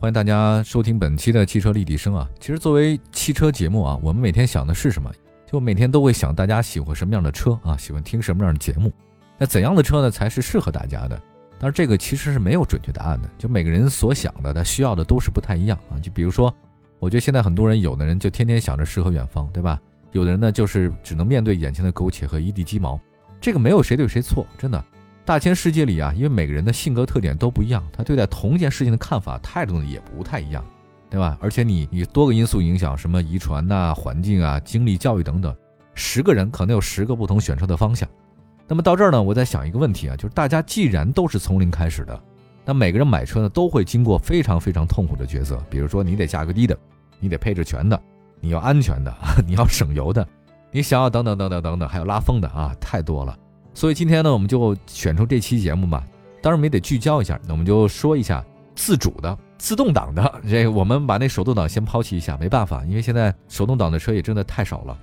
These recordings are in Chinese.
欢迎大家收听本期的汽车立体声啊。其实作为汽车节目啊，我们每天想的是什么？就每天都会想大家喜欢什么样的车啊，喜欢听什么样的节目。那怎样的车呢才是适合大家的？但是这个其实是没有准确答案的，就每个人所想的、他需要的都是不太一样啊。就比如说，我觉得现在很多人，有的人就天天想着诗和远方，对吧？有的人呢，就是只能面对眼前的苟且和一地鸡毛。这个没有谁对谁错，真的。大千世界里啊，因为每个人的性格特点都不一样，他对待同一件事情的看法、态度呢也不太一样，对吧？而且你你多个因素影响，什么遗传呐、环境啊、经历、教育等等，十个人可能有十个不同选车的方向。那么到这儿呢，我在想一个问题啊，就是大家既然都是从零开始的，那每个人买车呢都会经过非常非常痛苦的抉择。比如说，你得价格低的，你得配置全的，你要安全的，你要省油的，你想要等等等等等等，还有拉风的啊，太多了。所以今天呢，我们就选出这期节目嘛，当然我们也得聚焦一下，那我们就说一下自主的、自动挡的。这我们把那手动挡先抛弃一下，没办法，因为现在手动挡的车也真的太少了。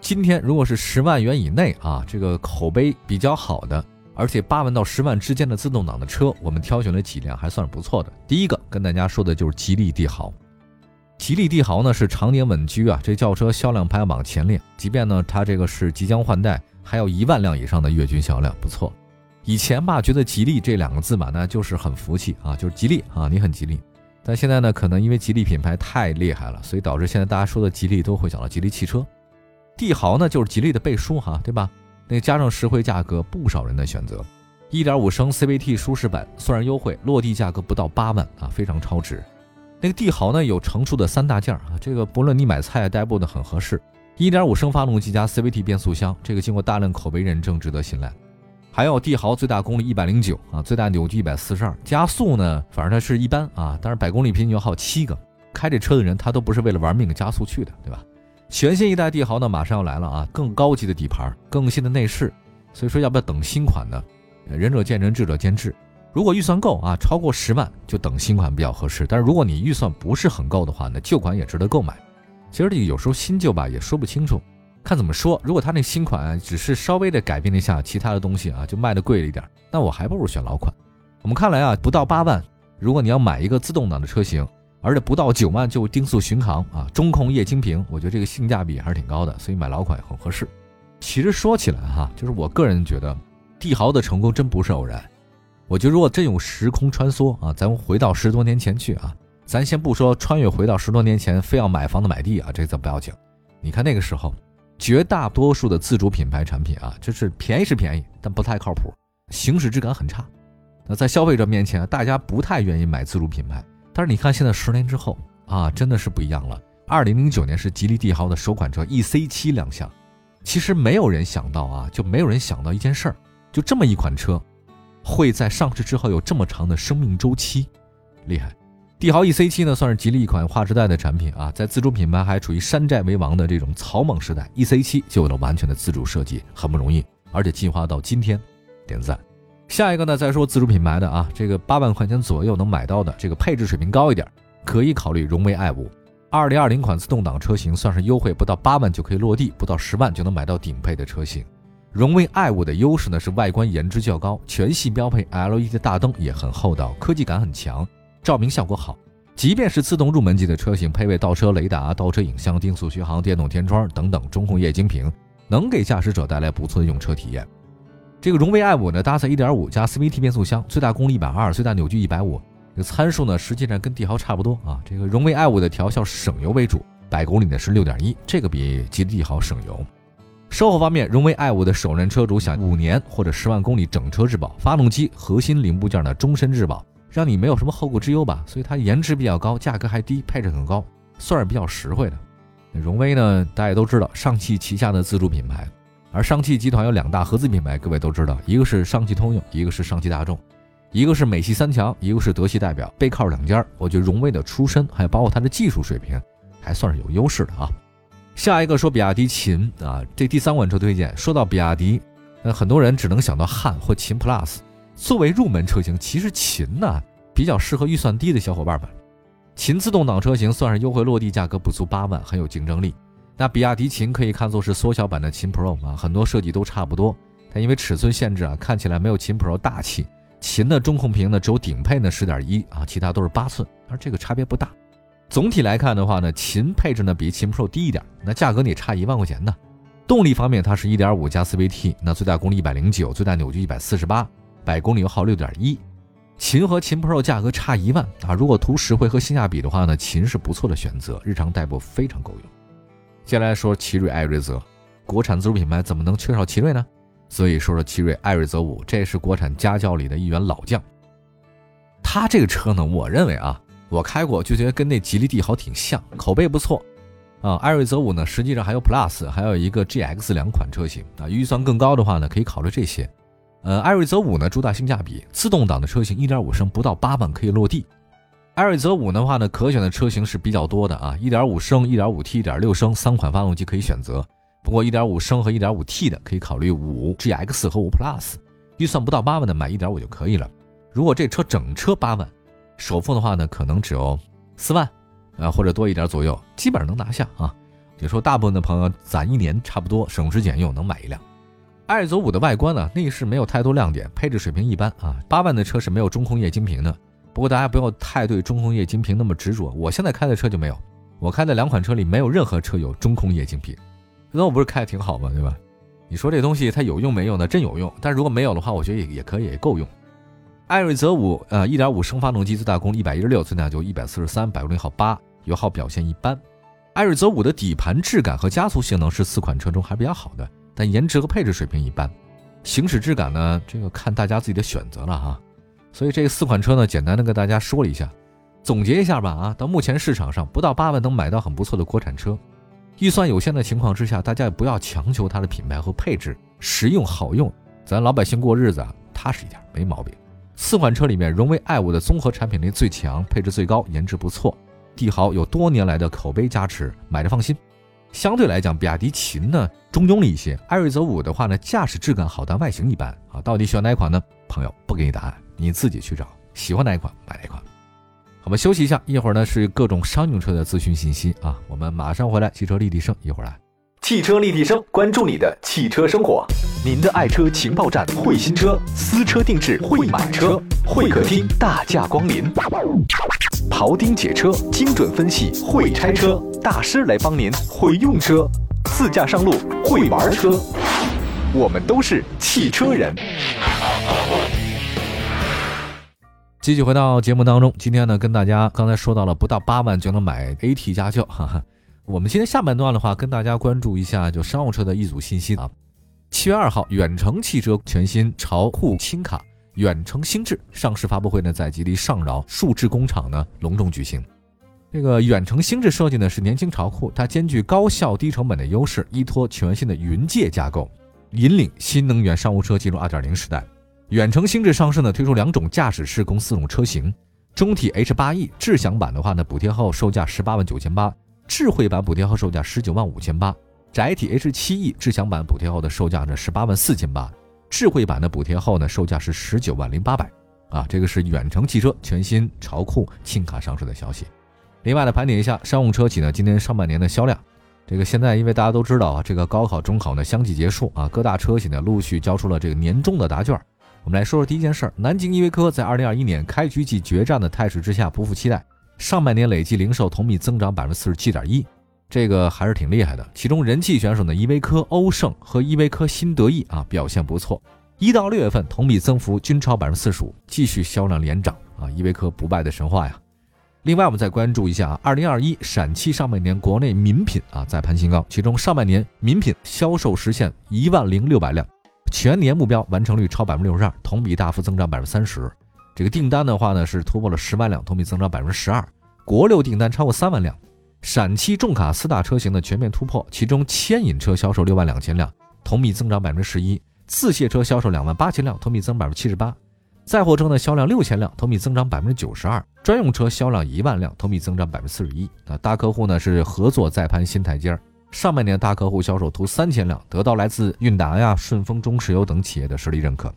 今天如果是十万元以内啊，这个口碑比较好的，而且八万到十万之间的自动挡的车，我们挑选了几辆还算是不错的。第一个跟大家说的就是吉利帝豪。吉利帝豪呢是常年稳居啊这轿车销量排行榜前列，即便呢它这个是即将换代，还有一万辆以上的月均销量，不错。以前吧觉得吉利这两个字吧那就是很服气啊，就是吉利啊你很吉利。但现在呢可能因为吉利品牌太厉害了，所以导致现在大家说的吉利都会想到吉利汽车。帝豪呢，就是吉利的背书哈，对吧？那加上实惠价格，不少人的选择。1.5升 CVT 舒适版，虽然优惠，落地价格不到八万啊，非常超值。那个帝豪呢，有成熟的三大件啊，这个不论你买菜代步的很合适。1.5升发动机加 CVT 变速箱，这个经过大量口碑认证，值得信赖。还有帝豪最大功率109啊，最大扭矩142，加速呢，反正它是一般啊，但是百公里平均油耗七个。开这车的人，他都不是为了玩命的加速去的，对吧？全新一代帝豪呢，马上要来了啊！更高级的底盘，更新的内饰，所以说要不要等新款呢？仁者见仁，智者见智。如果预算够啊，超过十万就等新款比较合适。但是如果你预算不是很够的话呢，旧款也值得购买。其实这个有时候新旧吧也说不清楚，看怎么说。如果他那新款只是稍微的改变了一下其他的东西啊，就卖的贵了一点，那我还不如选老款。我们看来啊，不到八万，如果你要买一个自动挡的车型。而且不到九万就定速巡航啊，中控液晶屏，我觉得这个性价比还是挺高的，所以买老款也很合适。其实说起来哈，就是我个人觉得，帝豪的成功真不是偶然。我觉得如果真有时空穿梭啊，咱们回到十多年前去啊，咱先不说穿越回到十多年前非要买房子买地啊，这咱不要紧。你看那个时候，绝大多数的自主品牌产品啊，就是便宜是便宜，但不太靠谱，行驶质感很差。那在消费者面前，大家不太愿意买自主品牌。但是你看，现在十年之后啊，真的是不一样了。二零零九年是吉利帝豪的首款车 E C 七亮相，其实没有人想到啊，就没有人想到一件事儿，就这么一款车，会在上市之后有这么长的生命周期，厉害。帝豪 E C 七呢，算是吉利一款划时代的产品啊，在自主品牌还处于山寨为王的这种草莽时代，E C 七就有了完全的自主设计，很不容易，而且进化到今天，点赞。下一个呢，再说自主品牌的啊，这个八万块钱左右能买到的，这个配置水平高一点，可以考虑荣威 i 五。二零二零款自动挡车型算是优惠，不到八万就可以落地，不到十万就能买到顶配的车型。荣威 i 五的优势呢是外观颜值较高，全系标配 LED 大灯也很厚道，科技感很强，照明效果好。即便是自动入门级的车型，配备倒车雷达、倒车影像、定速巡航、电动天窗等等中控液晶屏，能给驾驶者带来不错的用车体验。这个荣威 i 五呢，搭载1.5加 CVT 变速箱，最大功率120，最大扭矩150，这个参数呢，实际上跟帝豪差不多啊。这个荣威 i 五的调校省油为主，百公里呢是6.1，这个比吉利帝豪省油。售后方面，荣威 i 五的首任车主享五年或者十万公里整车质保，发动机核心零部件呢终身质保，让你没有什么后顾之忧吧。所以它颜值比较高，价格还低，配置很高，算是比较实惠的。荣威呢，大家都知道，上汽旗下的自主品牌。而上汽集团有两大合资品牌，各位都知道，一个是上汽通用，一个是上汽大众。一个是美系三强，一个是德系代表，背靠两家，我觉得荣威的出身还有包括它的技术水平，还算是有优势的啊。下一个说比亚迪秦啊，这第三款车推荐，说到比亚迪，呃，很多人只能想到汉或秦 Plus。作为入门车型，其实秦呢比较适合预算低的小伙伴们。秦自动挡车型算是优惠落地，价格不足八万，很有竞争力。那比亚迪秦可以看作是缩小版的秦 Pro 啊，很多设计都差不多，但因为尺寸限制啊，看起来没有秦 Pro 大气。秦的中控屏呢只有顶配呢十点一啊，其他都是八寸，而这个差别不大。总体来看的话呢，秦配置呢比秦 Pro 低一点，那价格你差一万块钱呢。动力方面，它是一点五加 CVT，那最大功率一百零九，最大扭矩一百四十八，百公里油耗六点一。秦和秦 Pro 价格差一万啊，如果图实惠和性价比的话呢，秦是不错的选择，日常代步非常够用。接下来说奇瑞艾瑞泽，国产自主品牌怎么能缺少奇瑞呢？所以说说奇瑞艾瑞泽五，这是国产家轿里的一员老将。它这个车呢，我认为啊，我开过就觉得跟那吉利帝豪挺像，口碑不错啊。艾瑞泽五呢，实际上还有 Plus，还有一个 GX 两款车型啊。预算更高的话呢，可以考虑这些。呃，艾瑞泽五呢主打性价比，自动挡的车型1.5升不到八万可以落地。艾瑞泽五的话呢，可选的车型是比较多的啊，1.5升、1.5T、1.6升三款发动机可以选择。不过1.5升和 1.5T 的可以考虑五 GX 和五 Plus，预算不到八万的买1.5就可以了。如果这车整车八万，首付的话呢，可能只有四万，啊或者多一点左右，基本上能拿下啊。也说大部分的朋友攒一年差不多，省吃俭用能买一辆。艾瑞泽五的外观呢，内饰没有太多亮点，配置水平一般啊。八万的车是没有中控液晶屏的，不过大家不要太对中控液晶屏那么执着。我现在开的车就没有，我开的两款车里没有任何车有中控液晶屏。那我不是开的挺好吗？对吧？你说这东西它有用没用呢？真有用，但是如果没有的话，我觉得也也可以，也够用。艾瑞泽五，呃，一点五升发动机最大功率一百一十六，最大就一百四十三，百公里耗八，油耗表现一般。艾瑞泽五的底盘质感和加速性能是四款车中还比较好的，但颜值和配置水平一般。行驶质感呢，这个看大家自己的选择了哈。所以这四款车呢，简单的跟大家说了一下，总结一下吧啊，到目前市场上不到八万能买到很不错的国产车。预算有限的情况之下，大家也不要强求它的品牌和配置，实用好用，咱老百姓过日子啊踏实一点，没毛病。四款车里面，荣威 i 五的综合产品力最强，配置最高，颜值不错。帝豪有多年来的口碑加持，买着放心。相对来讲，比亚迪秦呢中庸了一些。艾瑞泽五的话呢，驾驶质感好，但外形一般啊。到底选哪款呢？朋友不给你答案，你自己去找，喜欢哪一款买哪款。我们休息一下，一会儿呢是各种商用车的资讯信息啊，我们马上回来。汽车立体声，一会儿来。汽车立体声，关注你的汽车生活，您的爱车情报站，会新车，私车定制，会买车，会客厅大驾光临，庖丁解车，精准分析，会拆车大师来帮您，会用车，自驾上路，会玩车，我们都是汽车人。继续回到节目当中，今天呢，跟大家刚才说到了不到八万就能买 AT 家轿，哈哈。我们今天下半段的话，跟大家关注一下就商务车的一组信息啊。七月二号，远程汽车全新潮酷轻卡远程星智上市发布会呢，在吉利上饶数智工厂呢隆重举行。这个远程星智设计呢是年轻潮酷，它兼具高效低成本的优势，依托全新的云界架构，引领新能源商务车进入二点零时代。远程星智上市呢，推出两种驾驶室共四种车型，中体 H 八 E 智享版的话呢，补贴后售价十八万九千八，智慧版补贴后售价十九万五千八，窄体 H 七 E 智享版补贴后的售价呢十八万四千八，智慧版的补贴后呢售价是十九万零八百，啊，这个是远程汽车全新潮酷轻卡上市的消息。另外呢，盘点一下商务车企呢今年上半年的销量，这个现在因为大家都知道啊，这个高考中考呢相继结束啊，各大车企呢陆续交出了这个年终的答卷。我们来说说第一件事儿，南京依维柯在二零二一年开局即决战的态势之下不负期待，上半年累计零售同比增长百分之四十七点一，这个还是挺厉害的。其中人气选手呢，依维柯欧胜和依维柯新得意啊表现不错，一到六月份同比增幅均超百分之四十五，继续销量连涨啊，依维柯不败的神话呀。另外，我们再关注一下啊，二零二一陕汽上半年国内民品啊再攀新高，其中上半年民品销售实现一万零六百辆。全年目标完成率超百分之六十二，同比大幅增长百分之三十。这个订单的话呢，是突破了十万辆，同比增长百分之十二。国六订单超过三万辆，陕汽重卡四大车型的全面突破，其中牵引车销售六万两千辆，同比增长百分之十一；自卸车销售两万八千辆，同比增百分之七十八。载货车呢销量六千辆，同比增长百分之九十二；专用车销量一万辆，同比增长百分之四十一。那大客户呢是合作再攀新台阶儿。上半年大客户销售突三千辆，得到来自韵达呀、顺丰、中石油等企业的实力认可。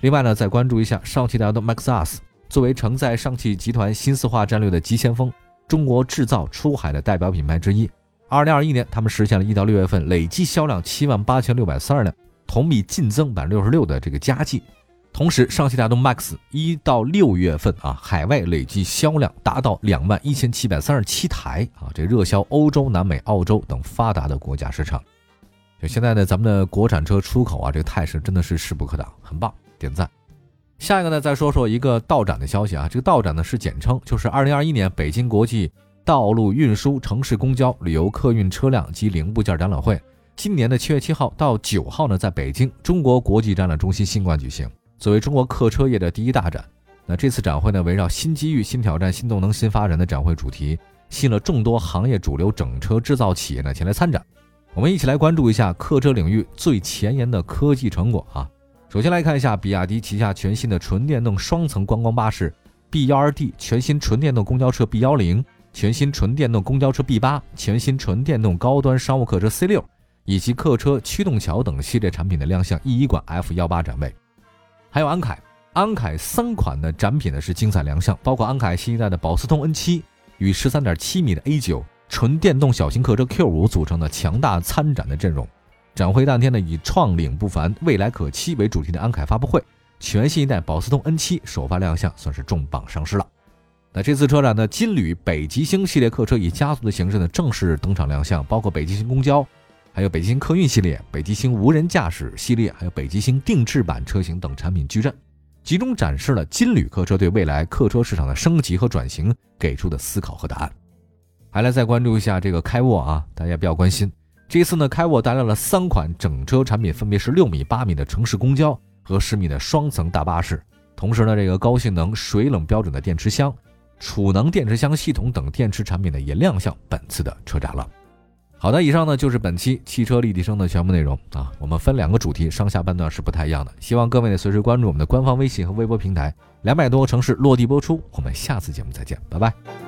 另外呢，再关注一下上汽大的 MAXUS，作为承载上汽集团新四化战略的急先锋，中国制造出海的代表品牌之一。二零二一年，他们实现了一到六月份累计销量七万八千六百三十辆，同比净增百分之六十六的这个佳绩。同时，上汽大众 MAX 一到六月份啊，海外累计销量达到两万一千七百三十七台啊，这热销欧洲、南美、澳洲等发达的国家市场。就现在呢，咱们的国产车出口啊，这个态势真的是势不可挡，很棒，点赞。下一个呢，再说说一个道展的消息啊，这个道展呢是简称，就是二零二一年北京国际道路运输、城市公交、旅游客运车辆及零部件展览会，今年的七月七号到九号呢，在北京中国国际展览中心新馆举行。作为中国客车业的第一大展，那这次展会呢，围绕新机遇、新挑战、新动能、新发展的展会主题，吸引了众多行业主流整车制造企业呢前来参展。我们一起来关注一下客车领域最前沿的科技成果啊！首先来看一下比亚迪旗下全新的纯电动双层观光巴士 B 幺二 D，全新纯电动公交车 B 幺零，全新纯电动公交车 B 八，全新纯电动高端商务客车 C 六，以及客车驱动桥等系列产品的亮相一一馆 F 幺八展位。还有安凯，安凯三款的展品呢是精彩亮相，包括安凯新一代的保斯通 N7 与十三点七米的 A9 纯电动小型客车 Q5 组成的强大参展的阵容。展会当天呢，以“创领不凡，未来可期”为主题的安凯发布会，全新一代保斯通 N7 首发亮相，算是重磅上市了。那这次车展呢，金旅北极星系列客车以家族的形式呢正式登场亮相，包括北极星公交。还有北极星客运系列、北极星无人驾驶系列，还有北极星定制版车型等产品矩阵，集中展示了金旅客车对未来客车市场的升级和转型给出的思考和答案。还来再关注一下这个开沃啊，大家比较关心。这次呢，开沃带来了三款整车产品，分别是六米、八米的城市公交和十米的双层大巴士。同时呢，这个高性能水冷标准的电池箱、储能电池箱系统等电池产品呢，也亮相本次的车展了。好的，以上呢就是本期汽车立体声的全部内容啊。我们分两个主题，上下半段是不太一样的。希望各位呢随时关注我们的官方微信和微博平台，两百多个城市落地播出。我们下次节目再见，拜拜。